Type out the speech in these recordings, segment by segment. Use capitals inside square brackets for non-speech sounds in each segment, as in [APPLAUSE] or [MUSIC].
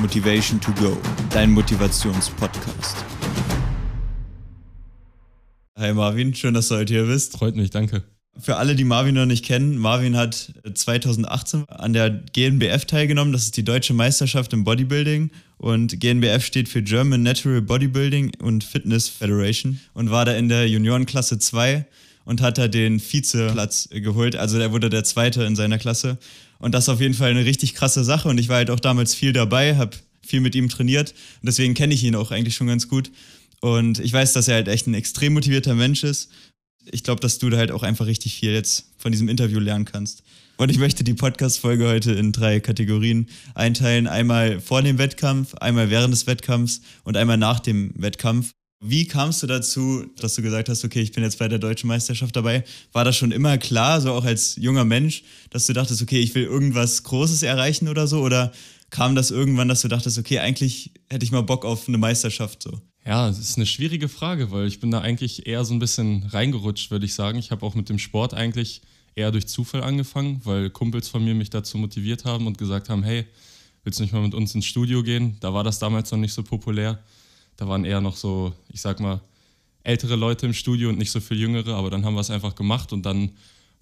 Motivation to Go, dein Motivationspodcast. Hi Marvin, schön, dass du heute hier bist. Freut mich, danke. Für alle, die Marvin noch nicht kennen, Marvin hat 2018 an der GNBF teilgenommen. Das ist die deutsche Meisterschaft im Bodybuilding. Und GNBF steht für German Natural Bodybuilding und Fitness Federation und war da in der Juniorenklasse 2 und hat da den Vizeplatz geholt. Also er wurde der Zweite in seiner Klasse. Und das ist auf jeden Fall eine richtig krasse Sache. Und ich war halt auch damals viel dabei, habe viel mit ihm trainiert. Und deswegen kenne ich ihn auch eigentlich schon ganz gut. Und ich weiß, dass er halt echt ein extrem motivierter Mensch ist. Ich glaube, dass du da halt auch einfach richtig viel jetzt von diesem Interview lernen kannst. Und ich möchte die Podcast-Folge heute in drei Kategorien einteilen. Einmal vor dem Wettkampf, einmal während des Wettkampfs und einmal nach dem Wettkampf. Wie kamst du dazu, dass du gesagt hast, okay, ich bin jetzt bei der deutschen Meisterschaft dabei? War das schon immer klar, so auch als junger Mensch, dass du dachtest, okay, ich will irgendwas Großes erreichen oder so? Oder kam das irgendwann, dass du dachtest, okay, eigentlich hätte ich mal Bock auf eine Meisterschaft so? Ja, das ist eine schwierige Frage, weil ich bin da eigentlich eher so ein bisschen reingerutscht, würde ich sagen. Ich habe auch mit dem Sport eigentlich eher durch Zufall angefangen, weil Kumpels von mir mich dazu motiviert haben und gesagt haben, hey, willst du nicht mal mit uns ins Studio gehen? Da war das damals noch nicht so populär. Da waren eher noch so, ich sag mal, ältere Leute im Studio und nicht so viel jüngere, aber dann haben wir es einfach gemacht und dann,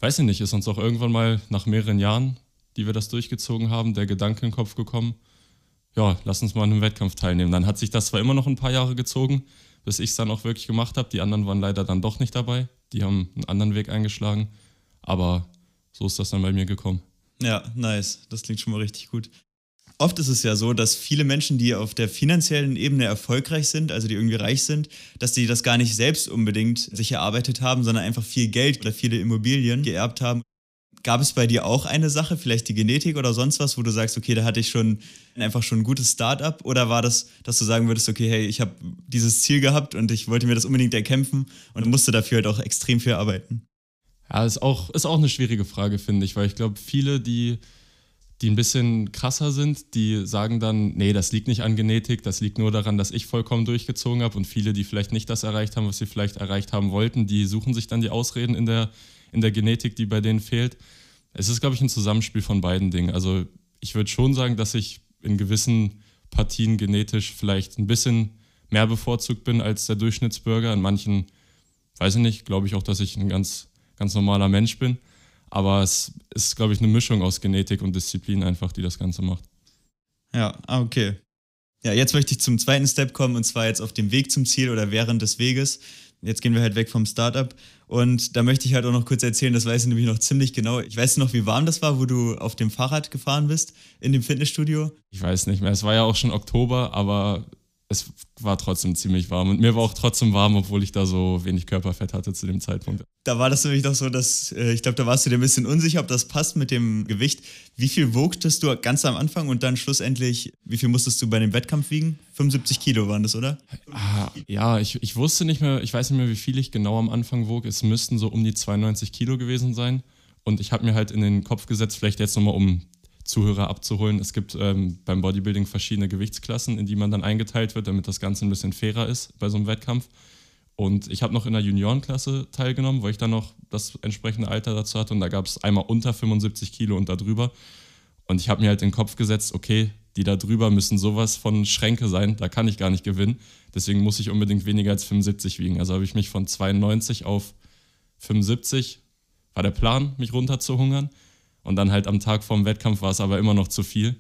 weiß ich nicht, ist uns auch irgendwann mal nach mehreren Jahren, die wir das durchgezogen haben, der Gedanke in den Kopf gekommen, ja, lass uns mal an einem Wettkampf teilnehmen. Dann hat sich das zwar immer noch ein paar Jahre gezogen, bis ich es dann auch wirklich gemacht habe. Die anderen waren leider dann doch nicht dabei. Die haben einen anderen Weg eingeschlagen. Aber so ist das dann bei mir gekommen. Ja, nice. Das klingt schon mal richtig gut. Oft ist es ja so, dass viele Menschen, die auf der finanziellen Ebene erfolgreich sind, also die irgendwie reich sind, dass die das gar nicht selbst unbedingt sich erarbeitet haben, sondern einfach viel Geld oder viele Immobilien geerbt haben. Gab es bei dir auch eine Sache, vielleicht die Genetik oder sonst was, wo du sagst, okay, da hatte ich schon einfach schon ein gutes Start-up? Oder war das, dass du sagen würdest, okay, hey, ich habe dieses Ziel gehabt und ich wollte mir das unbedingt erkämpfen und musste dafür halt auch extrem viel arbeiten? Ja, ist auch, ist auch eine schwierige Frage, finde ich, weil ich glaube, viele, die die ein bisschen krasser sind, die sagen dann, nee, das liegt nicht an Genetik, das liegt nur daran, dass ich vollkommen durchgezogen habe und viele, die vielleicht nicht das erreicht haben, was sie vielleicht erreicht haben wollten, die suchen sich dann die Ausreden in der, in der Genetik, die bei denen fehlt. Es ist, glaube ich, ein Zusammenspiel von beiden Dingen. Also ich würde schon sagen, dass ich in gewissen Partien genetisch vielleicht ein bisschen mehr bevorzugt bin als der Durchschnittsbürger. In manchen, weiß ich nicht, glaube ich auch, dass ich ein ganz, ganz normaler Mensch bin. Aber es ist, glaube ich, eine Mischung aus Genetik und Disziplin einfach, die das Ganze macht. Ja, ah, okay. Ja, jetzt möchte ich zum zweiten Step kommen und zwar jetzt auf dem Weg zum Ziel oder während des Weges. Jetzt gehen wir halt weg vom Startup und da möchte ich halt auch noch kurz erzählen, das weiß ich nämlich noch ziemlich genau. Ich weiß noch, wie warm das war, wo du auf dem Fahrrad gefahren bist in dem Fitnessstudio. Ich weiß nicht mehr, es war ja auch schon Oktober, aber es war trotzdem ziemlich warm. Und mir war auch trotzdem warm, obwohl ich da so wenig Körperfett hatte zu dem Zeitpunkt. Da war das nämlich doch so, dass äh, ich glaube, da warst du dir ein bisschen unsicher, ob das passt mit dem Gewicht. Wie viel wogtest du ganz am Anfang und dann schlussendlich, wie viel musstest du bei dem Wettkampf wiegen? 75 Kilo waren das, oder? Ah, ja, ich, ich wusste nicht mehr, ich weiß nicht mehr, wie viel ich genau am Anfang wog. Es müssten so um die 92 Kilo gewesen sein. Und ich habe mir halt in den Kopf gesetzt, vielleicht jetzt nochmal um Zuhörer abzuholen. Es gibt ähm, beim Bodybuilding verschiedene Gewichtsklassen, in die man dann eingeteilt wird, damit das Ganze ein bisschen fairer ist bei so einem Wettkampf. Und ich habe noch in der Juniorenklasse teilgenommen, weil ich dann noch das entsprechende Alter dazu hatte. Und da gab es einmal unter 75 Kilo und da drüber. Und ich habe mir halt den Kopf gesetzt, okay, die da drüber müssen sowas von Schränke sein, da kann ich gar nicht gewinnen. Deswegen muss ich unbedingt weniger als 75 wiegen. Also habe ich mich von 92 auf 75, war der Plan, mich runterzuhungern. Und dann halt am Tag vorm Wettkampf war es aber immer noch zu viel.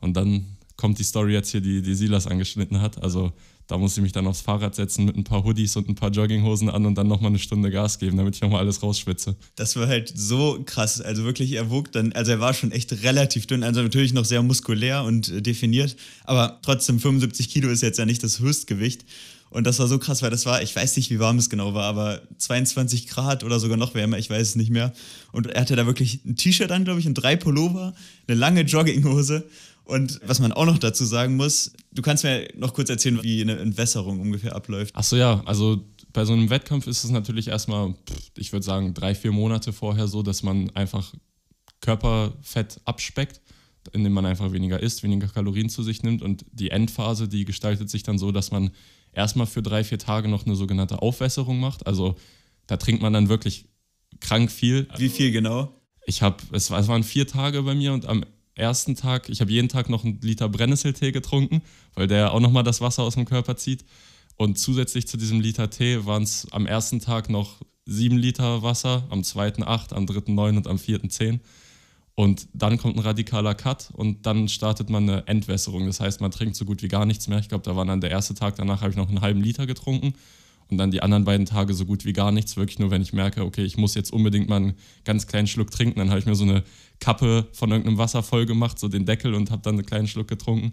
Und dann kommt die Story jetzt hier, die, die Silas angeschnitten hat. Also da muss ich mich dann aufs Fahrrad setzen mit ein paar Hoodies und ein paar Jogginghosen an und dann nochmal eine Stunde Gas geben, damit ich nochmal alles rausschwitze. Das war halt so krass. Also wirklich, er wog dann, also er war schon echt relativ dünn, also natürlich noch sehr muskulär und äh, definiert, aber trotzdem 75 Kilo ist jetzt ja nicht das Höchstgewicht. Und das war so krass, weil das war, ich weiß nicht, wie warm es genau war, aber 22 Grad oder sogar noch wärmer, ich weiß es nicht mehr. Und er hatte da wirklich ein T-Shirt an, glaube ich, und drei Pullover, eine lange Jogginghose. Und was man auch noch dazu sagen muss, du kannst mir noch kurz erzählen, wie eine Entwässerung ungefähr abläuft. Achso, ja, also bei so einem Wettkampf ist es natürlich erstmal, ich würde sagen, drei, vier Monate vorher so, dass man einfach Körperfett abspeckt, indem man einfach weniger isst, weniger Kalorien zu sich nimmt. Und die Endphase, die gestaltet sich dann so, dass man erstmal für drei, vier Tage noch eine sogenannte Aufwässerung macht. Also da trinkt man dann wirklich krank viel. Wie viel genau? Ich habe, es, es waren vier Tage bei mir und am ersten Tag, ich habe jeden Tag noch einen Liter Brennnesseltee getrunken, weil der auch nochmal das Wasser aus dem Körper zieht. Und zusätzlich zu diesem Liter Tee waren es am ersten Tag noch sieben Liter Wasser, am zweiten acht, am dritten neun und am vierten zehn. Und dann kommt ein radikaler Cut und dann startet man eine Entwässerung. Das heißt, man trinkt so gut wie gar nichts mehr. Ich glaube, da war dann der erste Tag, danach habe ich noch einen halben Liter getrunken und dann die anderen beiden Tage so gut wie gar nichts. Wirklich nur, wenn ich merke, okay, ich muss jetzt unbedingt mal einen ganz kleinen Schluck trinken. Dann habe ich mir so eine Kappe von irgendeinem Wasser voll gemacht, so den Deckel und habe dann einen kleinen Schluck getrunken.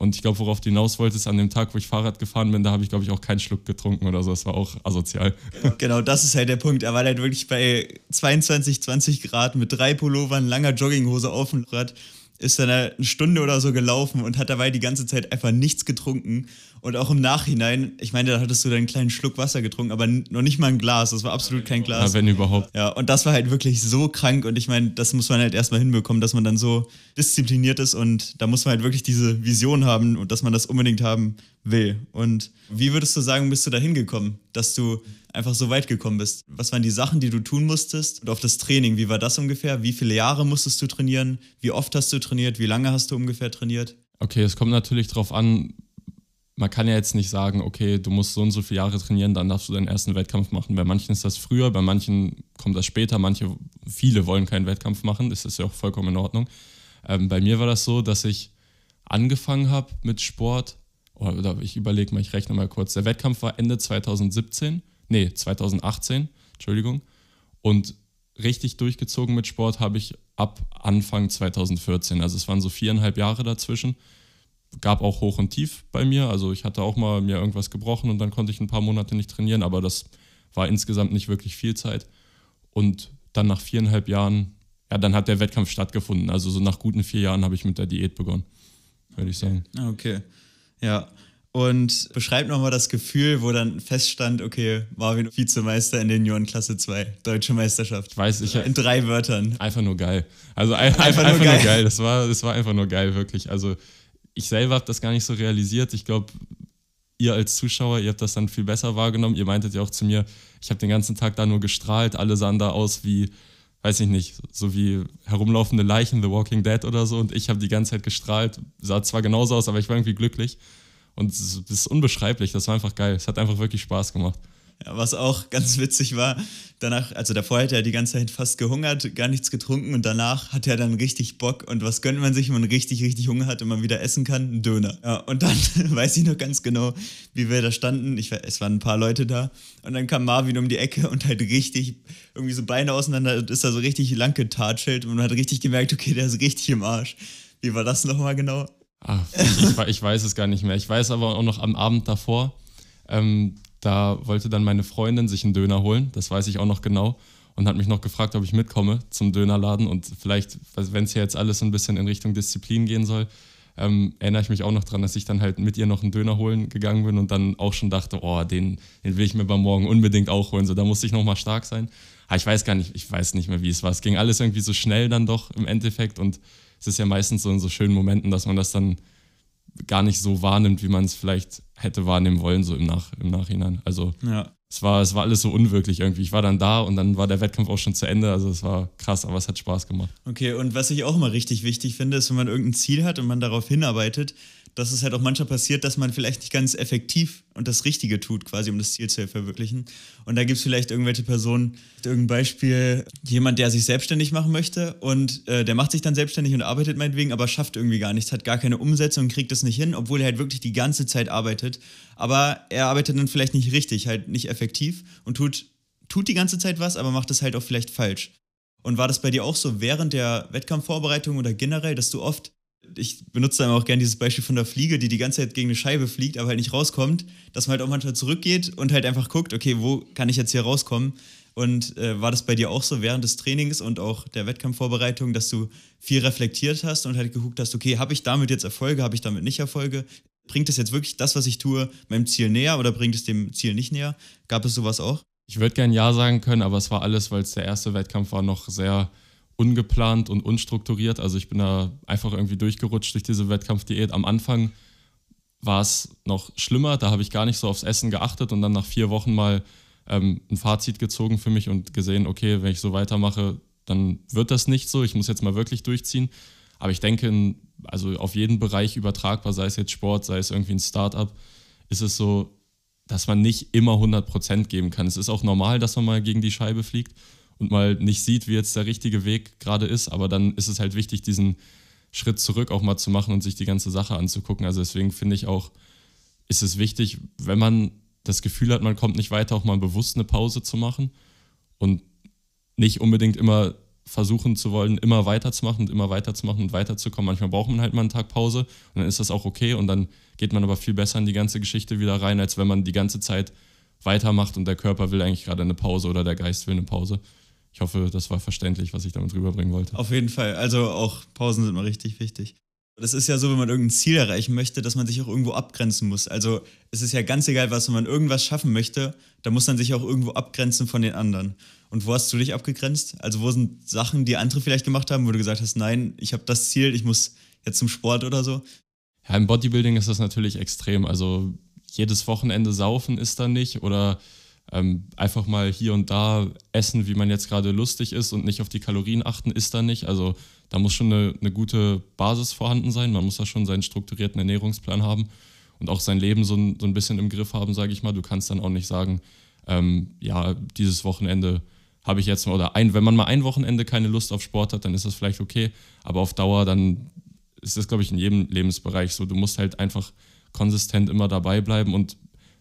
Und ich glaube, worauf du hinaus wolltest, an dem Tag, wo ich Fahrrad gefahren bin, da habe ich, glaube ich, auch keinen Schluck getrunken oder so. Das war auch asozial. Genau, genau, das ist halt der Punkt. Er war halt wirklich bei 22, 20 Grad mit drei Pullovern, langer Jogginghose auf dem Rad ist dann eine Stunde oder so gelaufen und hat dabei die ganze Zeit einfach nichts getrunken. Und auch im Nachhinein, ich meine, da hattest du deinen kleinen Schluck Wasser getrunken, aber noch nicht mal ein Glas. Das war absolut kein Glas. Ja, wenn überhaupt. Ja, und das war halt wirklich so krank. Und ich meine, das muss man halt erstmal hinbekommen, dass man dann so diszipliniert ist. Und da muss man halt wirklich diese Vision haben und dass man das unbedingt haben will. Und wie würdest du sagen, bist du da hingekommen, dass du einfach so weit gekommen bist? Was waren die Sachen, die du tun musstest? Und auf das Training, wie war das ungefähr? Wie viele Jahre musstest du trainieren? Wie oft hast du trainiert? Wie lange hast du ungefähr trainiert? Okay, es kommt natürlich darauf an, man kann ja jetzt nicht sagen, okay, du musst so und so viele Jahre trainieren, dann darfst du deinen ersten Wettkampf machen. Bei manchen ist das früher, bei manchen kommt das später, manche, viele wollen keinen Wettkampf machen, das ist ja auch vollkommen in Ordnung. Ähm, bei mir war das so, dass ich angefangen habe mit Sport, oder ich überlege mal, ich rechne mal kurz, der Wettkampf war Ende 2017 nee, 2018, Entschuldigung. Und richtig durchgezogen mit Sport habe ich ab Anfang 2014. Also es waren so viereinhalb Jahre dazwischen. Gab auch Hoch und Tief bei mir. Also ich hatte auch mal mir irgendwas gebrochen und dann konnte ich ein paar Monate nicht trainieren, aber das war insgesamt nicht wirklich viel Zeit. Und dann nach viereinhalb Jahren, ja, dann hat der Wettkampf stattgefunden. Also so nach guten vier Jahren habe ich mit der Diät begonnen, würde ich sagen. Okay. Ja, und beschreib nochmal das Gefühl, wo dann feststand, okay, Marvin Vizemeister in der Juniorenklasse 2, Deutsche Meisterschaft. Weiß, ich In drei Wörtern. Einfach nur geil. Also ein, einfach, einfach, nur, einfach geil. nur, geil. Das war, das war einfach nur geil, wirklich. Also ich selber habe das gar nicht so realisiert. Ich glaube, ihr als Zuschauer, ihr habt das dann viel besser wahrgenommen. Ihr meintet ja auch zu mir, ich habe den ganzen Tag da nur gestrahlt. Alle sahen da aus wie, weiß ich nicht, so wie herumlaufende Leichen, The Walking Dead oder so. Und ich habe die ganze Zeit gestrahlt. Sah zwar genauso aus, aber ich war irgendwie glücklich. Und das ist unbeschreiblich, das war einfach geil. Es hat einfach wirklich Spaß gemacht. Ja, was auch ganz witzig war, danach, also davor hat er die ganze Zeit fast gehungert, gar nichts getrunken und danach hat er dann richtig Bock. Und was gönnt man sich, wenn man richtig, richtig Hunger hat und man wieder essen kann? Ein Döner. Ja, und dann [LAUGHS] weiß ich noch ganz genau, wie wir da standen. Ich, es waren ein paar Leute da. Und dann kam Marvin um die Ecke und halt richtig, irgendwie so Beine auseinander und ist da so richtig lang getatschelt und man hat richtig gemerkt, okay, der ist richtig im Arsch. Wie war das nochmal genau? Ach, ich, ich, weiß es gar nicht mehr. Ich weiß aber auch noch am Abend davor, ähm, da wollte dann meine Freundin sich einen Döner holen, das weiß ich auch noch genau, und hat mich noch gefragt, ob ich mitkomme zum Dönerladen. Und vielleicht, wenn es hier jetzt alles so ein bisschen in Richtung Disziplin gehen soll, ähm, erinnere ich mich auch noch daran, dass ich dann halt mit ihr noch einen Döner holen gegangen bin und dann auch schon dachte, oh, den, den will ich mir beim Morgen unbedingt auch holen. So, da musste ich nochmal stark sein. Aber ich weiß gar nicht, ich weiß nicht mehr, wie es war. Es ging alles irgendwie so schnell dann doch im Endeffekt und es ist ja meistens so in so schönen Momenten, dass man das dann gar nicht so wahrnimmt, wie man es vielleicht hätte wahrnehmen wollen, so im, Nach im Nachhinein. Also ja. es, war, es war alles so unwirklich irgendwie. Ich war dann da und dann war der Wettkampf auch schon zu Ende. Also es war krass, aber es hat Spaß gemacht. Okay, und was ich auch immer richtig wichtig finde, ist, wenn man irgendein Ziel hat und man darauf hinarbeitet, dass es halt auch manchmal passiert, dass man vielleicht nicht ganz effektiv und das Richtige tut, quasi um das Ziel zu verwirklichen. Und da gibt es vielleicht irgendwelche Personen, irgendein Beispiel, jemand, der sich selbstständig machen möchte und äh, der macht sich dann selbstständig und arbeitet meinetwegen, aber schafft irgendwie gar nichts, hat gar keine Umsetzung kriegt das nicht hin, obwohl er halt wirklich die ganze Zeit arbeitet. Aber er arbeitet dann vielleicht nicht richtig, halt nicht effektiv und tut, tut die ganze Zeit was, aber macht es halt auch vielleicht falsch. Und war das bei dir auch so während der Wettkampfvorbereitung oder generell, dass du oft ich benutze dann auch gerne dieses Beispiel von der Fliege, die die ganze Zeit gegen eine Scheibe fliegt, aber halt nicht rauskommt, dass man halt auch manchmal zurückgeht und halt einfach guckt, okay, wo kann ich jetzt hier rauskommen? Und äh, war das bei dir auch so während des Trainings und auch der Wettkampfvorbereitung, dass du viel reflektiert hast und halt geguckt hast, okay, habe ich damit jetzt Erfolge, habe ich damit nicht Erfolge? Bringt es jetzt wirklich das, was ich tue, meinem Ziel näher oder bringt es dem Ziel nicht näher? Gab es sowas auch? Ich würde gern Ja sagen können, aber es war alles, weil es der erste Wettkampf war, noch sehr ungeplant und unstrukturiert. Also ich bin da einfach irgendwie durchgerutscht durch diese Wettkampfdiät. Am Anfang war es noch schlimmer, da habe ich gar nicht so aufs Essen geachtet und dann nach vier Wochen mal ähm, ein Fazit gezogen für mich und gesehen, okay, wenn ich so weitermache, dann wird das nicht so. Ich muss jetzt mal wirklich durchziehen. Aber ich denke, also auf jeden Bereich übertragbar, sei es jetzt Sport, sei es irgendwie ein Startup, ist es so, dass man nicht immer 100% geben kann. Es ist auch normal, dass man mal gegen die Scheibe fliegt und mal nicht sieht, wie jetzt der richtige Weg gerade ist, aber dann ist es halt wichtig, diesen Schritt zurück auch mal zu machen und sich die ganze Sache anzugucken. Also deswegen finde ich auch, ist es wichtig, wenn man das Gefühl hat, man kommt nicht weiter, auch mal bewusst eine Pause zu machen und nicht unbedingt immer versuchen zu wollen, immer weiterzumachen und immer weiterzumachen und weiterzukommen. Manchmal braucht man halt mal einen Tag Pause und dann ist das auch okay und dann geht man aber viel besser in die ganze Geschichte wieder rein, als wenn man die ganze Zeit weitermacht und der Körper will eigentlich gerade eine Pause oder der Geist will eine Pause. Ich hoffe, das war verständlich, was ich damit rüberbringen wollte. Auf jeden Fall. Also auch Pausen sind mal richtig wichtig. Das ist ja so, wenn man irgendein Ziel erreichen möchte, dass man sich auch irgendwo abgrenzen muss. Also es ist ja ganz egal, was wenn man irgendwas schaffen möchte, da muss man sich auch irgendwo abgrenzen von den anderen. Und wo hast du dich abgegrenzt? Also wo sind Sachen, die andere vielleicht gemacht haben, wo du gesagt hast, nein, ich habe das Ziel, ich muss jetzt zum Sport oder so? Ja, im Bodybuilding ist das natürlich extrem. Also jedes Wochenende saufen ist da nicht oder ähm, einfach mal hier und da essen, wie man jetzt gerade lustig ist und nicht auf die Kalorien achten, ist da nicht. Also da muss schon eine, eine gute Basis vorhanden sein. Man muss da schon seinen strukturierten Ernährungsplan haben und auch sein Leben so ein, so ein bisschen im Griff haben, sage ich mal. Du kannst dann auch nicht sagen, ähm, ja, dieses Wochenende habe ich jetzt mal, oder ein, wenn man mal ein Wochenende keine Lust auf Sport hat, dann ist das vielleicht okay, aber auf Dauer, dann ist das, glaube ich, in jedem Lebensbereich so. Du musst halt einfach konsistent immer dabei bleiben und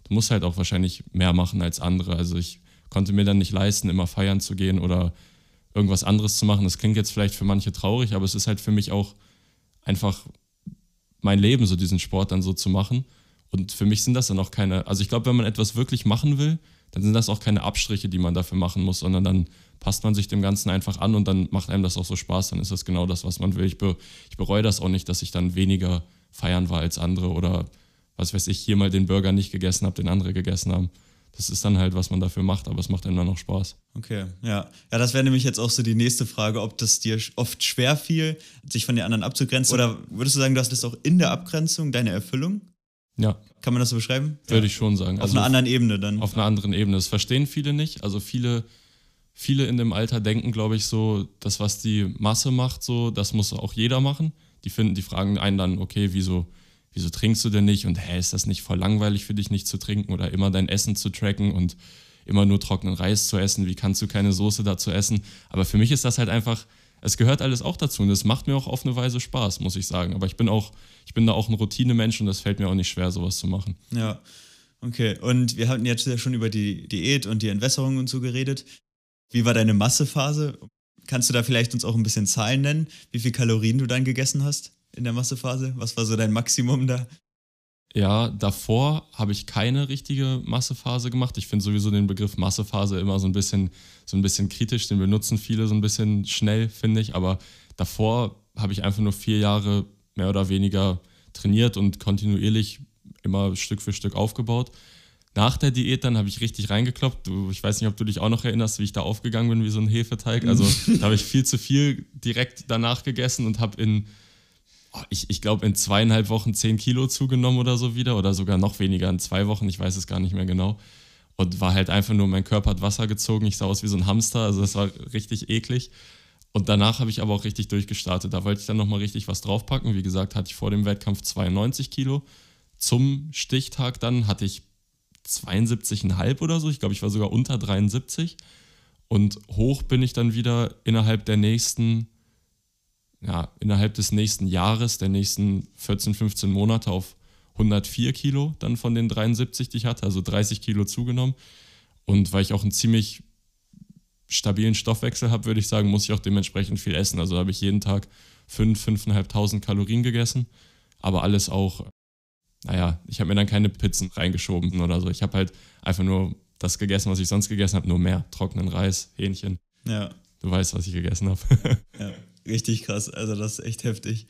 du musst halt auch wahrscheinlich mehr machen als andere. Also ich konnte mir dann nicht leisten, immer feiern zu gehen oder irgendwas anderes zu machen. Das klingt jetzt vielleicht für manche traurig, aber es ist halt für mich auch einfach mein Leben, so diesen Sport dann so zu machen. Und für mich sind das dann auch keine, also ich glaube, wenn man etwas wirklich machen will, dann sind das auch keine Abstriche, die man dafür machen muss, sondern dann passt man sich dem Ganzen einfach an und dann macht einem das auch so Spaß, dann ist das genau das, was man will. Ich, be ich bereue das auch nicht, dass ich dann weniger feiern war als andere oder was weiß ich, hier mal den Burger nicht gegessen habe, den andere gegessen haben. Das ist dann halt, was man dafür macht, aber es macht dann auch Spaß. Okay, ja. Ja, das wäre nämlich jetzt auch so die nächste Frage, ob das dir oft schwer fiel, sich von den anderen abzugrenzen. Oder würdest du sagen, du hast das auch in der Abgrenzung deine Erfüllung? Ja. Kann man das so beschreiben? Würde ja. ich schon sagen. Auf also einer anderen Ebene dann. Auf einer anderen Ebene. Das verstehen viele nicht. Also viele, viele in dem Alter denken, glaube ich, so, das, was die Masse macht, so, das muss auch jeder machen. Die finden, die fragen einen dann, okay, wieso, wieso trinkst du denn nicht? Und hä, ist das nicht voll langweilig für dich, nicht zu trinken oder immer dein Essen zu tracken und immer nur trockenen Reis zu essen? Wie kannst du keine Soße dazu essen? Aber für mich ist das halt einfach es gehört alles auch dazu und es macht mir auch auf eine Weise Spaß, muss ich sagen. Aber ich bin auch, ich bin da auch ein Routinemensch und das fällt mir auch nicht schwer, sowas zu machen. Ja, okay. Und wir hatten jetzt ja schon über die Diät und die Entwässerung und so geredet. Wie war deine Massephase? Kannst du da vielleicht uns auch ein bisschen Zahlen nennen, wie viel Kalorien du dann gegessen hast in der Massephase? Was war so dein Maximum da? Ja, davor habe ich keine richtige Massephase gemacht. Ich finde sowieso den Begriff Massephase immer so ein bisschen, so ein bisschen kritisch. Den benutzen viele so ein bisschen schnell, finde ich. Aber davor habe ich einfach nur vier Jahre mehr oder weniger trainiert und kontinuierlich immer Stück für Stück aufgebaut. Nach der Diät dann habe ich richtig reingekloppt. Du, ich weiß nicht, ob du dich auch noch erinnerst, wie ich da aufgegangen bin wie so ein Hefeteig. Also [LAUGHS] da habe ich viel zu viel direkt danach gegessen und habe in ich, ich glaube, in zweieinhalb Wochen zehn Kilo zugenommen oder so wieder oder sogar noch weniger in zwei Wochen, ich weiß es gar nicht mehr genau. Und war halt einfach nur, mein Körper hat Wasser gezogen, ich sah aus wie so ein Hamster, also das war richtig eklig. Und danach habe ich aber auch richtig durchgestartet. Da wollte ich dann nochmal richtig was draufpacken. Wie gesagt, hatte ich vor dem Wettkampf 92 Kilo. Zum Stichtag dann hatte ich 72,5 oder so. Ich glaube, ich war sogar unter 73. Und hoch bin ich dann wieder innerhalb der nächsten ja, innerhalb des nächsten Jahres, der nächsten 14, 15 Monate auf 104 Kilo dann von den 73, die ich hatte, also 30 Kilo zugenommen. Und weil ich auch einen ziemlich stabilen Stoffwechsel habe, würde ich sagen, muss ich auch dementsprechend viel essen. Also habe ich jeden Tag 5, 5.500 Kalorien gegessen, aber alles auch, naja, ich habe mir dann keine Pizzen reingeschoben oder so. Ich habe halt einfach nur das gegessen, was ich sonst gegessen habe, nur mehr. Trockenen Reis, Hähnchen. Ja. Du weißt, was ich gegessen habe. ja [LAUGHS] richtig krass. Also das ist echt heftig.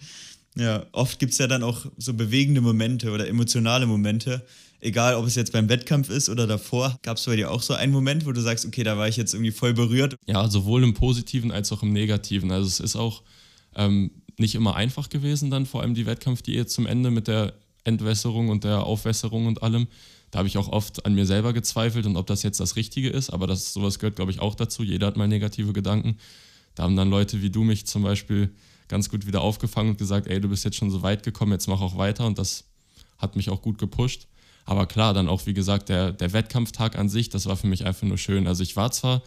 Ja, oft gibt es ja dann auch so bewegende Momente oder emotionale Momente. Egal, ob es jetzt beim Wettkampf ist oder davor. Gab es bei dir auch so einen Moment, wo du sagst, okay, da war ich jetzt irgendwie voll berührt? Ja, sowohl im Positiven als auch im Negativen. Also es ist auch ähm, nicht immer einfach gewesen dann, vor allem die Wettkampfdiät zum Ende mit der Entwässerung und der Aufwässerung und allem. Da habe ich auch oft an mir selber gezweifelt und ob das jetzt das Richtige ist, aber das, sowas gehört, glaube ich, auch dazu. Jeder hat mal negative Gedanken. Da haben dann Leute wie du mich zum Beispiel ganz gut wieder aufgefangen und gesagt, ey, du bist jetzt schon so weit gekommen, jetzt mach auch weiter und das hat mich auch gut gepusht. Aber klar, dann auch, wie gesagt, der, der Wettkampftag an sich, das war für mich einfach nur schön. Also ich war zwar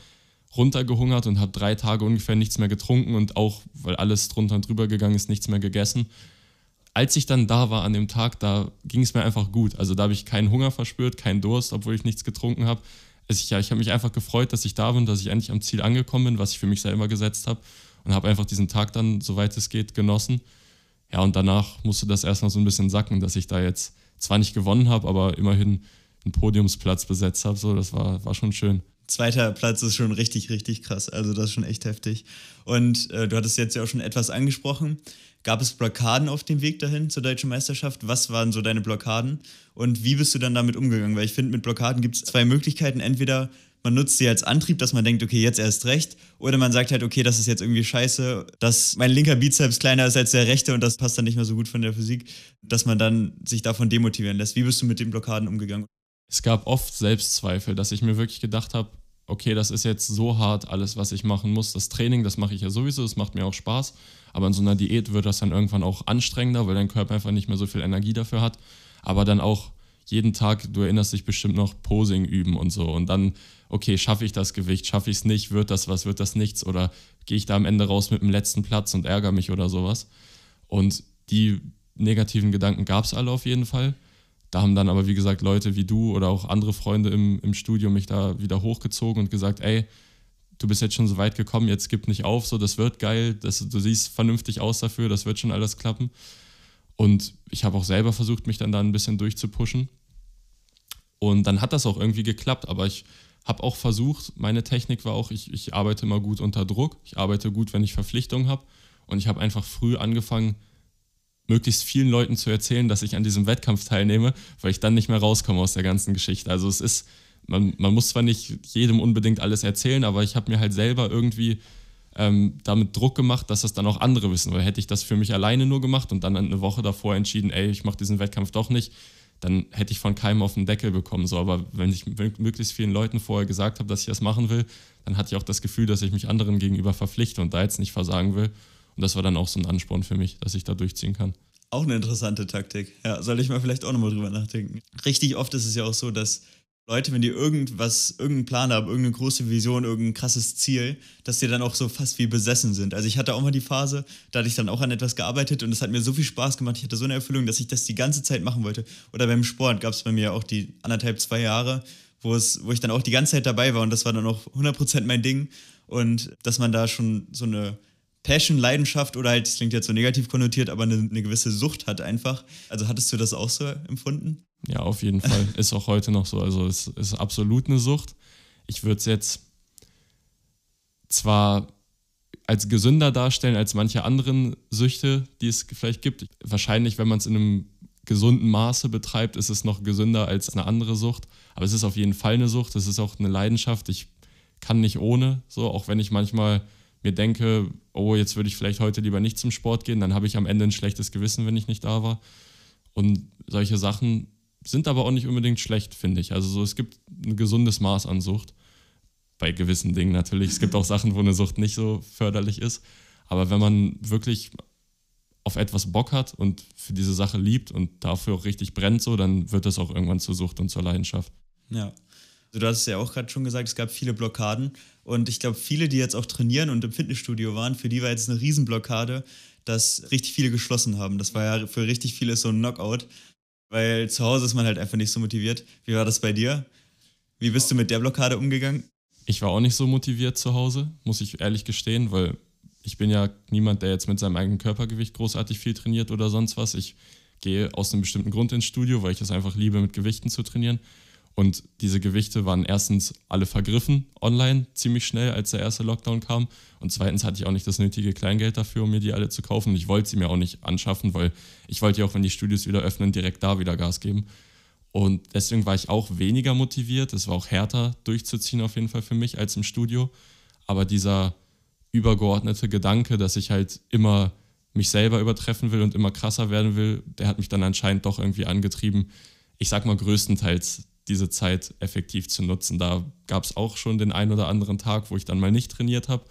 runtergehungert und habe drei Tage ungefähr nichts mehr getrunken und auch, weil alles drunter und drüber gegangen ist, nichts mehr gegessen. Als ich dann da war an dem Tag, da ging es mir einfach gut. Also da habe ich keinen Hunger verspürt, keinen Durst, obwohl ich nichts getrunken habe. Ich, ja, ich habe mich einfach gefreut, dass ich da bin, dass ich endlich am Ziel angekommen bin, was ich für mich selber gesetzt habe und habe einfach diesen Tag dann, soweit es geht, genossen. Ja, und danach musste das erstmal so ein bisschen sacken, dass ich da jetzt zwar nicht gewonnen habe, aber immerhin einen Podiumsplatz besetzt habe. So, das war, war schon schön. Zweiter Platz ist schon richtig, richtig krass. Also das ist schon echt heftig. Und äh, du hattest jetzt ja auch schon etwas angesprochen. Gab es Blockaden auf dem Weg dahin zur deutschen Meisterschaft? Was waren so deine Blockaden? Und wie bist du dann damit umgegangen? Weil ich finde, mit Blockaden gibt es zwei Möglichkeiten. Entweder man nutzt sie als Antrieb, dass man denkt, okay, jetzt erst recht. Oder man sagt halt, okay, das ist jetzt irgendwie scheiße, dass mein linker Bizeps kleiner ist als der rechte und das passt dann nicht mehr so gut von der Physik, dass man dann sich davon demotivieren lässt. Wie bist du mit den Blockaden umgegangen? Es gab oft Selbstzweifel, dass ich mir wirklich gedacht habe, okay, das ist jetzt so hart, alles, was ich machen muss. Das Training, das mache ich ja sowieso, das macht mir auch Spaß. Aber in so einer Diät wird das dann irgendwann auch anstrengender, weil dein Körper einfach nicht mehr so viel Energie dafür hat. Aber dann auch jeden Tag, du erinnerst dich bestimmt noch, Posing üben und so. Und dann, okay, schaffe ich das Gewicht, schaffe ich es nicht, wird das was, wird das nichts? Oder gehe ich da am Ende raus mit dem letzten Platz und ärgere mich oder sowas? Und die negativen Gedanken gab es alle auf jeden Fall. Da haben dann aber, wie gesagt, Leute wie du oder auch andere Freunde im, im Studio mich da wieder hochgezogen und gesagt, ey, du bist jetzt schon so weit gekommen, jetzt gib nicht auf, so, das wird geil, das, du siehst vernünftig aus dafür, das wird schon alles klappen. Und ich habe auch selber versucht, mich dann da ein bisschen durchzupushen. Und dann hat das auch irgendwie geklappt, aber ich habe auch versucht, meine Technik war auch, ich, ich arbeite immer gut unter Druck, ich arbeite gut, wenn ich Verpflichtungen habe. Und ich habe einfach früh angefangen, möglichst vielen Leuten zu erzählen, dass ich an diesem Wettkampf teilnehme, weil ich dann nicht mehr rauskomme aus der ganzen Geschichte. Also es ist, man, man muss zwar nicht jedem unbedingt alles erzählen, aber ich habe mir halt selber irgendwie ähm, damit Druck gemacht, dass das dann auch andere wissen. Weil hätte ich das für mich alleine nur gemacht und dann eine Woche davor entschieden, ey, ich mache diesen Wettkampf doch nicht, dann hätte ich von keinem auf den Deckel bekommen. So, aber wenn ich möglichst vielen Leuten vorher gesagt habe, dass ich das machen will, dann hatte ich auch das Gefühl, dass ich mich anderen gegenüber verpflichte und da jetzt nicht versagen will. Und das war dann auch so ein Ansporn für mich, dass ich da durchziehen kann. Auch eine interessante Taktik. Ja, soll ich mal vielleicht auch nochmal drüber nachdenken. Richtig oft ist es ja auch so, dass Leute, wenn die irgendwas, irgendeinen Plan haben, irgendeine große Vision, irgendein krasses Ziel, dass die dann auch so fast wie besessen sind. Also ich hatte auch mal die Phase, da hatte ich dann auch an etwas gearbeitet und es hat mir so viel Spaß gemacht. Ich hatte so eine Erfüllung, dass ich das die ganze Zeit machen wollte. Oder beim Sport gab es bei mir auch die anderthalb, zwei Jahre, wo, es, wo ich dann auch die ganze Zeit dabei war und das war dann auch 100% mein Ding. Und dass man da schon so eine Passion, Leidenschaft oder halt, das klingt jetzt so negativ konnotiert, aber eine, eine gewisse Sucht hat einfach. Also hattest du das auch so empfunden? Ja, auf jeden Fall. [LAUGHS] ist auch heute noch so. Also es ist absolut eine Sucht. Ich würde es jetzt zwar als gesünder darstellen als manche anderen Süchte, die es vielleicht gibt. Wahrscheinlich, wenn man es in einem gesunden Maße betreibt, ist es noch gesünder als eine andere Sucht. Aber es ist auf jeden Fall eine Sucht. Es ist auch eine Leidenschaft. Ich kann nicht ohne, so auch wenn ich manchmal mir denke, oh, jetzt würde ich vielleicht heute lieber nicht zum Sport gehen, dann habe ich am Ende ein schlechtes Gewissen, wenn ich nicht da war. Und solche Sachen sind aber auch nicht unbedingt schlecht, finde ich. Also so, es gibt ein gesundes Maß an Sucht. Bei gewissen Dingen natürlich. Es gibt auch Sachen, wo eine Sucht nicht so förderlich ist. Aber wenn man wirklich auf etwas Bock hat und für diese Sache liebt und dafür auch richtig brennt, so, dann wird das auch irgendwann zur Sucht und zur Leidenschaft. Ja. Also du hast es ja auch gerade schon gesagt, es gab viele Blockaden. Und ich glaube, viele, die jetzt auch trainieren und im Fitnessstudio waren, für die war jetzt eine Riesenblockade, dass richtig viele geschlossen haben. Das war ja für richtig viele so ein Knockout weil zu Hause ist man halt einfach nicht so motiviert. Wie war das bei dir? Wie bist du mit der Blockade umgegangen? Ich war auch nicht so motiviert zu Hause, muss ich ehrlich gestehen, weil ich bin ja niemand, der jetzt mit seinem eigenen Körpergewicht großartig viel trainiert oder sonst was. Ich gehe aus einem bestimmten Grund ins Studio, weil ich es einfach liebe, mit Gewichten zu trainieren. Und diese Gewichte waren erstens alle vergriffen online ziemlich schnell, als der erste Lockdown kam. Und zweitens hatte ich auch nicht das nötige Kleingeld dafür, um mir die alle zu kaufen. Ich wollte sie mir auch nicht anschaffen, weil ich wollte ja auch, wenn die Studios wieder öffnen, direkt da wieder Gas geben. Und deswegen war ich auch weniger motiviert. Es war auch härter durchzuziehen auf jeden Fall für mich als im Studio. Aber dieser übergeordnete Gedanke, dass ich halt immer mich selber übertreffen will und immer krasser werden will, der hat mich dann anscheinend doch irgendwie angetrieben. Ich sag mal größtenteils diese Zeit effektiv zu nutzen. Da gab es auch schon den einen oder anderen Tag, wo ich dann mal nicht trainiert habe,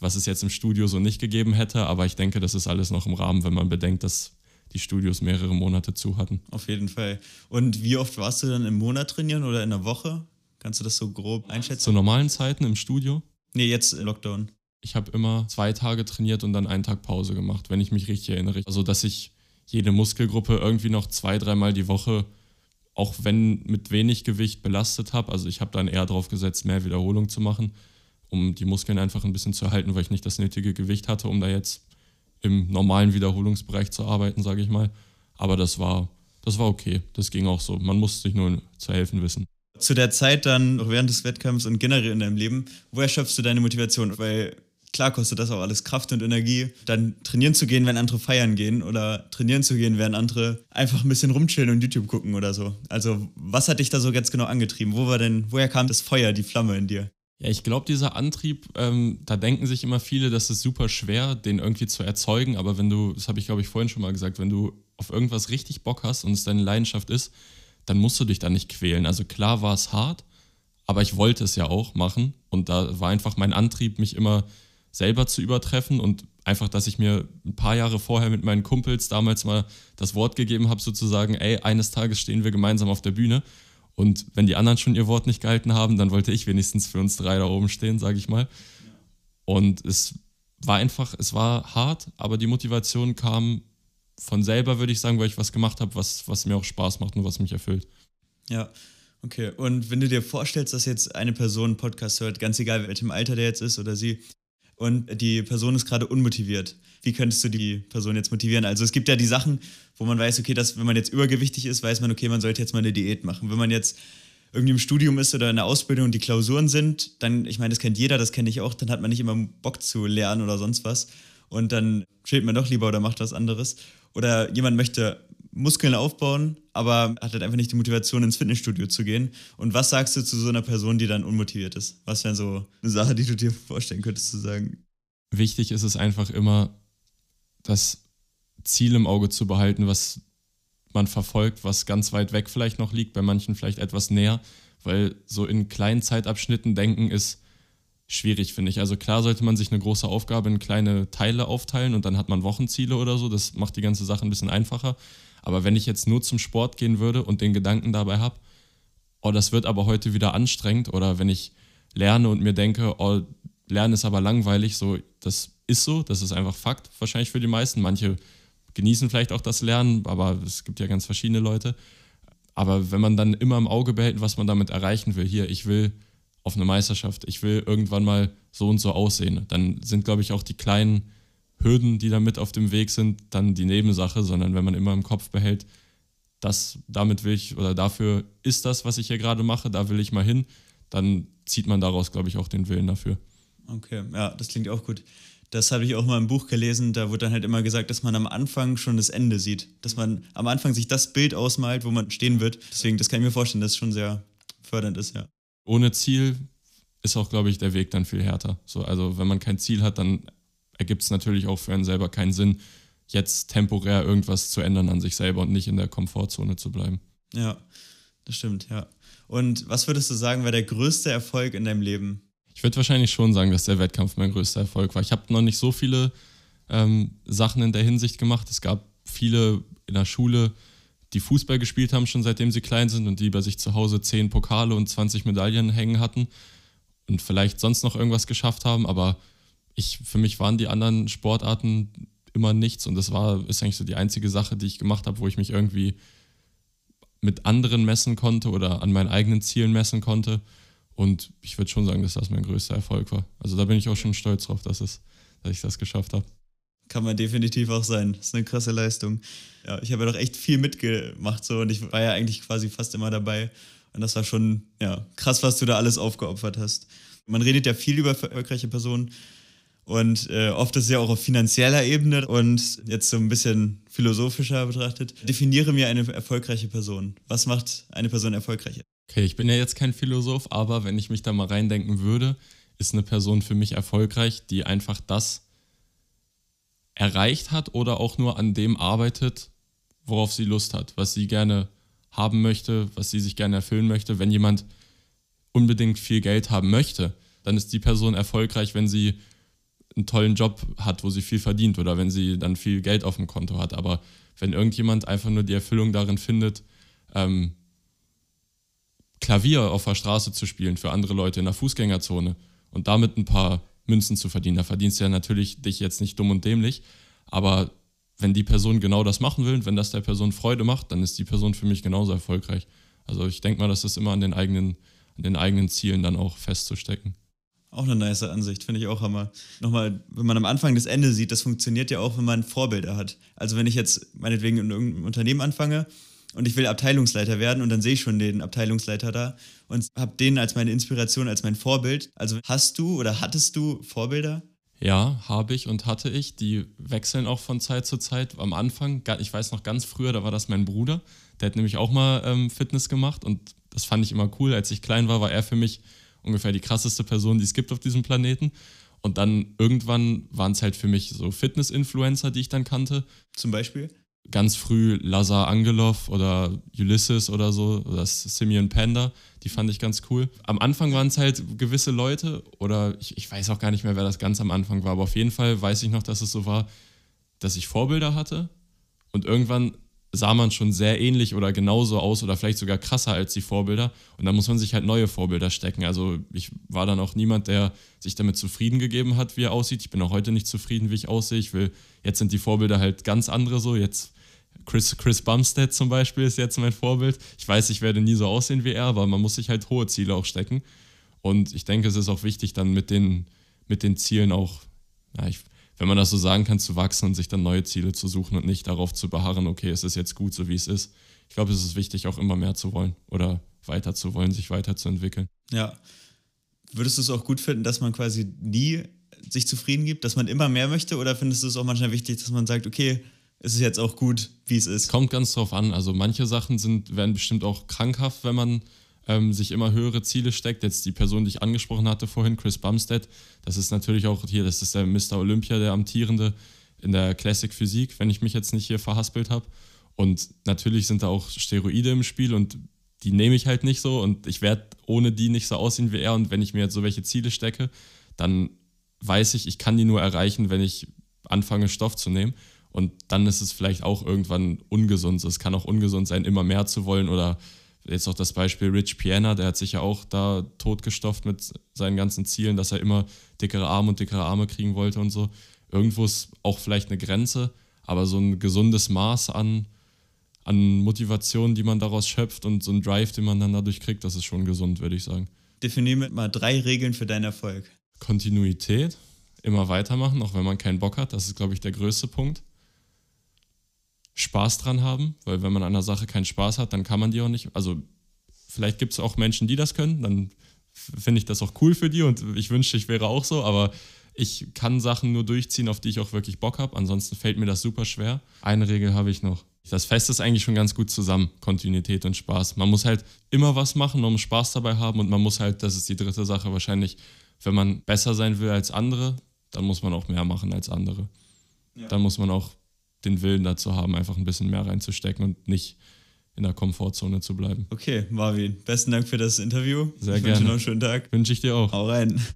was es jetzt im Studio so nicht gegeben hätte. Aber ich denke, das ist alles noch im Rahmen, wenn man bedenkt, dass die Studios mehrere Monate zu hatten. Auf jeden Fall. Und wie oft warst du dann im Monat trainieren oder in der Woche? Kannst du das so grob einschätzen? Zu normalen Zeiten im Studio? Nee, jetzt Lockdown. Ich habe immer zwei Tage trainiert und dann einen Tag Pause gemacht, wenn ich mich richtig erinnere. Also, dass ich jede Muskelgruppe irgendwie noch zwei, dreimal die Woche, auch wenn mit wenig Gewicht belastet habe. Also ich habe dann eher darauf gesetzt, mehr Wiederholung zu machen, um die Muskeln einfach ein bisschen zu erhalten, weil ich nicht das nötige Gewicht hatte, um da jetzt im normalen Wiederholungsbereich zu arbeiten, sage ich mal. Aber das war, das war okay. Das ging auch so. Man musste sich nur zu helfen wissen. Zu der Zeit dann, auch während des Wettkampfs und generell in deinem Leben, woher schöpfst du deine Motivation? Weil klar kostet das auch alles Kraft und Energie, dann trainieren zu gehen, wenn andere feiern gehen oder trainieren zu gehen, während andere einfach ein bisschen rumchillen und YouTube gucken oder so. Also, was hat dich da so ganz genau angetrieben? Wo war denn, woher kam das Feuer, die Flamme in dir? Ja, ich glaube, dieser Antrieb, ähm, da denken sich immer viele, das ist super schwer, den irgendwie zu erzeugen. Aber wenn du, das habe ich glaube ich vorhin schon mal gesagt, wenn du auf irgendwas richtig Bock hast und es deine Leidenschaft ist, dann musst du dich da nicht quälen. Also klar war es hart, aber ich wollte es ja auch machen. Und da war einfach mein Antrieb, mich immer selber zu übertreffen und einfach, dass ich mir ein paar Jahre vorher mit meinen Kumpels damals mal das Wort gegeben habe, sozusagen, ey, eines Tages stehen wir gemeinsam auf der Bühne. Und wenn die anderen schon ihr Wort nicht gehalten haben, dann wollte ich wenigstens für uns drei da oben stehen, sage ich mal. Und es war einfach, es war hart, aber die Motivation kam von selber, würde ich sagen, weil ich was gemacht habe, was, was mir auch Spaß macht und was mich erfüllt. Ja, okay. Und wenn du dir vorstellst, dass jetzt eine Person einen Podcast hört, ganz egal welchem Alter der jetzt ist oder sie, und die Person ist gerade unmotiviert. Wie könntest du die Person jetzt motivieren? Also es gibt ja die Sachen, wo man weiß, okay, dass wenn man jetzt übergewichtig ist, weiß man, okay, man sollte jetzt mal eine Diät machen. Wenn man jetzt irgendwie im Studium ist oder in der Ausbildung und die Klausuren sind, dann, ich meine, das kennt jeder, das kenne ich auch, dann hat man nicht immer Bock zu lernen oder sonst was. Und dann chillt man doch lieber oder macht was anderes. Oder jemand möchte Muskeln aufbauen, aber hat halt einfach nicht die Motivation, ins Fitnessstudio zu gehen. Und was sagst du zu so einer Person, die dann unmotiviert ist? Was wäre so eine Sache, die du dir vorstellen könntest zu sagen? Wichtig ist es einfach immer, das Ziel im Auge zu behalten, was man verfolgt, was ganz weit weg vielleicht noch liegt, bei manchen vielleicht etwas näher, weil so in kleinen Zeitabschnitten denken ist schwierig, finde ich. Also klar sollte man sich eine große Aufgabe in kleine Teile aufteilen und dann hat man Wochenziele oder so, das macht die ganze Sache ein bisschen einfacher. Aber wenn ich jetzt nur zum Sport gehen würde und den Gedanken dabei habe, oh, das wird aber heute wieder anstrengend, oder wenn ich lerne und mir denke, oh, Lernen ist aber langweilig, so, das ist so, das ist einfach Fakt, wahrscheinlich für die meisten. Manche genießen vielleicht auch das Lernen, aber es gibt ja ganz verschiedene Leute. Aber wenn man dann immer im Auge behält, was man damit erreichen will, hier, ich will auf eine Meisterschaft, ich will irgendwann mal so und so aussehen, dann sind, glaube ich, auch die kleinen Hürden, die da mit auf dem Weg sind, dann die Nebensache, sondern wenn man immer im Kopf behält, das, damit will ich oder dafür ist das, was ich hier gerade mache, da will ich mal hin, dann zieht man daraus, glaube ich, auch den Willen dafür. Okay, ja, das klingt auch gut. Das habe ich auch mal im Buch gelesen, da wurde dann halt immer gesagt, dass man am Anfang schon das Ende sieht. Dass man am Anfang sich das Bild ausmalt, wo man stehen wird. Deswegen, das kann ich mir vorstellen, dass es schon sehr fördernd ist, ja. Ohne Ziel ist auch, glaube ich, der Weg dann viel härter. So, also wenn man kein Ziel hat, dann ergibt es natürlich auch für einen selber keinen Sinn, jetzt temporär irgendwas zu ändern an sich selber und nicht in der Komfortzone zu bleiben. Ja, das stimmt, ja. Und was würdest du sagen, war der größte Erfolg in deinem Leben? Ich würde wahrscheinlich schon sagen, dass der Wettkampf mein größter Erfolg war. Ich habe noch nicht so viele ähm, Sachen in der Hinsicht gemacht. Es gab viele in der Schule, die Fußball gespielt haben, schon seitdem sie klein sind und die bei sich zu Hause 10 Pokale und 20 Medaillen hängen hatten und vielleicht sonst noch irgendwas geschafft haben, aber ich, für mich waren die anderen Sportarten immer nichts und das war, ist eigentlich so die einzige Sache, die ich gemacht habe, wo ich mich irgendwie mit anderen messen konnte oder an meinen eigenen Zielen messen konnte. Und ich würde schon sagen, dass das mein größter Erfolg war. Also da bin ich auch schon stolz drauf, dass, es, dass ich das geschafft habe. Kann man definitiv auch sein. Das ist eine krasse Leistung. Ja, ich habe ja doch echt viel mitgemacht so und ich war ja eigentlich quasi fast immer dabei. Und das war schon ja, krass, was du da alles aufgeopfert hast. Man redet ja viel über erfolgreiche Personen und äh, oft ist es ja auch auf finanzieller Ebene und jetzt so ein bisschen philosophischer betrachtet. Definiere mir eine erfolgreiche Person. Was macht eine Person erfolgreich? Okay, ich bin ja jetzt kein Philosoph, aber wenn ich mich da mal reindenken würde, ist eine Person für mich erfolgreich, die einfach das erreicht hat oder auch nur an dem arbeitet, worauf sie Lust hat, was sie gerne haben möchte, was sie sich gerne erfüllen möchte. Wenn jemand unbedingt viel Geld haben möchte, dann ist die Person erfolgreich, wenn sie einen tollen Job hat, wo sie viel verdient oder wenn sie dann viel Geld auf dem Konto hat. Aber wenn irgendjemand einfach nur die Erfüllung darin findet, ähm, Klavier auf der Straße zu spielen für andere Leute in der Fußgängerzone und damit ein paar Münzen zu verdienen, da verdienst du ja natürlich dich jetzt nicht dumm und dämlich, aber wenn die Person genau das machen will und wenn das der Person Freude macht, dann ist die Person für mich genauso erfolgreich. Also ich denke mal, das ist immer an den eigenen, an den eigenen Zielen dann auch festzustecken. Auch eine nice Ansicht, finde ich auch Hammer. Nochmal, wenn man am Anfang das Ende sieht, das funktioniert ja auch, wenn man Vorbilder hat. Also wenn ich jetzt meinetwegen in irgendeinem Unternehmen anfange und ich will Abteilungsleiter werden und dann sehe ich schon den Abteilungsleiter da und habe den als meine Inspiration, als mein Vorbild. Also hast du oder hattest du Vorbilder? Ja, habe ich und hatte ich. Die wechseln auch von Zeit zu Zeit. Am Anfang, ich weiß noch ganz früher, da war das mein Bruder. Der hat nämlich auch mal ähm, Fitness gemacht und das fand ich immer cool. Als ich klein war, war er für mich ungefähr die krasseste Person, die es gibt auf diesem Planeten. Und dann irgendwann waren es halt für mich so Fitness-Influencer, die ich dann kannte. Zum Beispiel? Ganz früh Lazar Angelov oder Ulysses oder so, oder Simeon Panda, die fand ich ganz cool. Am Anfang waren es halt gewisse Leute, oder ich, ich weiß auch gar nicht mehr, wer das ganz am Anfang war, aber auf jeden Fall weiß ich noch, dass es so war, dass ich Vorbilder hatte und irgendwann sah man schon sehr ähnlich oder genauso aus oder vielleicht sogar krasser als die Vorbilder. Und da muss man sich halt neue Vorbilder stecken. Also ich war dann auch niemand, der sich damit zufrieden gegeben hat, wie er aussieht. Ich bin auch heute nicht zufrieden, wie ich aussehe. Ich will, jetzt sind die Vorbilder halt ganz andere so. Jetzt Chris, Chris Bumstead zum Beispiel ist jetzt mein Vorbild. Ich weiß, ich werde nie so aussehen wie er, aber man muss sich halt hohe Ziele auch stecken. Und ich denke, es ist auch wichtig, dann mit den, mit den Zielen auch, ja, ich wenn man das so sagen kann, zu wachsen und sich dann neue Ziele zu suchen und nicht darauf zu beharren, okay, es ist jetzt gut, so wie es ist. Ich glaube, es ist wichtig, auch immer mehr zu wollen oder weiter zu wollen, sich weiterzuentwickeln. Ja. Würdest du es auch gut finden, dass man quasi nie sich zufrieden gibt, dass man immer mehr möchte? Oder findest du es auch manchmal wichtig, dass man sagt, okay, es ist jetzt auch gut, wie es ist? Kommt ganz drauf an. Also manche Sachen sind, werden bestimmt auch krankhaft, wenn man ähm, sich immer höhere Ziele steckt. Jetzt die Person, die ich angesprochen hatte vorhin, Chris Bumstead, das ist natürlich auch hier, das ist der Mr. Olympia, der amtierende in der Classic Physik, wenn ich mich jetzt nicht hier verhaspelt habe. Und natürlich sind da auch Steroide im Spiel und die nehme ich halt nicht so und ich werde ohne die nicht so aussehen wie er. Und wenn ich mir jetzt so welche Ziele stecke, dann weiß ich, ich kann die nur erreichen, wenn ich anfange, Stoff zu nehmen. Und dann ist es vielleicht auch irgendwann ungesund. Es kann auch ungesund sein, immer mehr zu wollen oder Jetzt auch das Beispiel Rich Piana, der hat sich ja auch da totgestofft mit seinen ganzen Zielen, dass er immer dickere Arme und dickere Arme kriegen wollte und so. Irgendwo ist auch vielleicht eine Grenze, aber so ein gesundes Maß an, an Motivation, die man daraus schöpft und so ein Drive, den man dann dadurch kriegt, das ist schon gesund, würde ich sagen. Definiere mal drei Regeln für deinen Erfolg. Kontinuität, immer weitermachen, auch wenn man keinen Bock hat, das ist, glaube ich, der größte Punkt. Spaß dran haben, weil wenn man an einer Sache keinen Spaß hat, dann kann man die auch nicht. Also vielleicht gibt es auch Menschen, die das können, dann finde ich das auch cool für die und ich wünschte, ich wäre auch so, aber ich kann Sachen nur durchziehen, auf die ich auch wirklich Bock habe. Ansonsten fällt mir das super schwer. Eine Regel habe ich noch. Das Fest ist eigentlich schon ganz gut zusammen, Kontinuität und Spaß. Man muss halt immer was machen, um Spaß dabei haben und man muss halt, das ist die dritte Sache wahrscheinlich, wenn man besser sein will als andere, dann muss man auch mehr machen als andere. Ja. Dann muss man auch den Willen dazu haben, einfach ein bisschen mehr reinzustecken und nicht in der Komfortzone zu bleiben. Okay, Marvin, besten Dank für das Interview. Sehr ich gerne. Wünsche noch einen schönen Tag. Wünsche ich dir auch. Hau rein.